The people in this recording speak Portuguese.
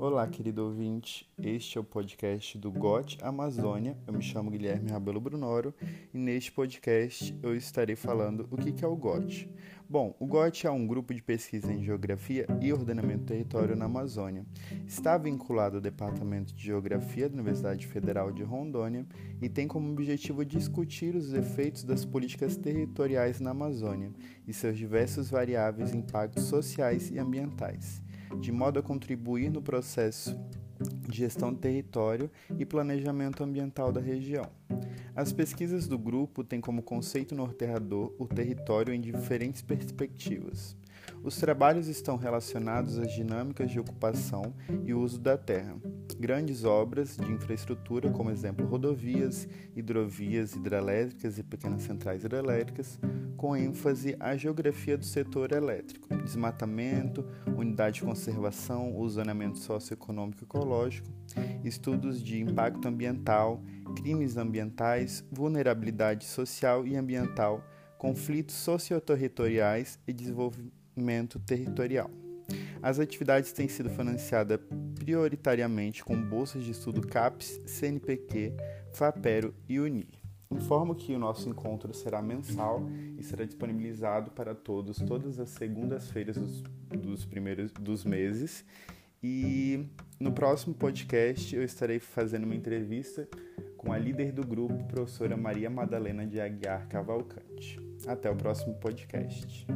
Olá, querido ouvinte. Este é o podcast do GOT Amazônia. Eu me chamo Guilherme Rabelo Brunoro e neste podcast eu estarei falando o que é o GOT. Bom, o GOT é um grupo de pesquisa em geografia e ordenamento do território na Amazônia. Está vinculado ao Departamento de Geografia da Universidade Federal de Rondônia e tem como objetivo discutir os efeitos das políticas territoriais na Amazônia e seus diversos variáveis impactos sociais e ambientais de modo a contribuir no processo de gestão do território e planejamento ambiental da região. As pesquisas do grupo têm como conceito norteador o território em diferentes perspectivas. Os trabalhos estão relacionados às dinâmicas de ocupação e uso da terra. Grandes obras de infraestrutura, como exemplo rodovias, hidrovias hidrelétricas e pequenas centrais hidrelétricas, com ênfase à geografia do setor elétrico, desmatamento, unidade de conservação, o zoneamento socioeconômico e ecológico, estudos de impacto ambiental, crimes ambientais, vulnerabilidade social e ambiental, conflitos socioterritoriais e desenvolvimento territorial. As atividades têm sido financiadas prioritariamente com bolsas de estudo CAPES, CNPq, FAPERO e UNI. Informo que o nosso encontro será mensal e será disponibilizado para todos todas as segundas-feiras dos, dos primeiros dos meses. E no próximo podcast eu estarei fazendo uma entrevista com a líder do grupo, professora Maria Madalena de Aguiar Cavalcante. Até o próximo podcast.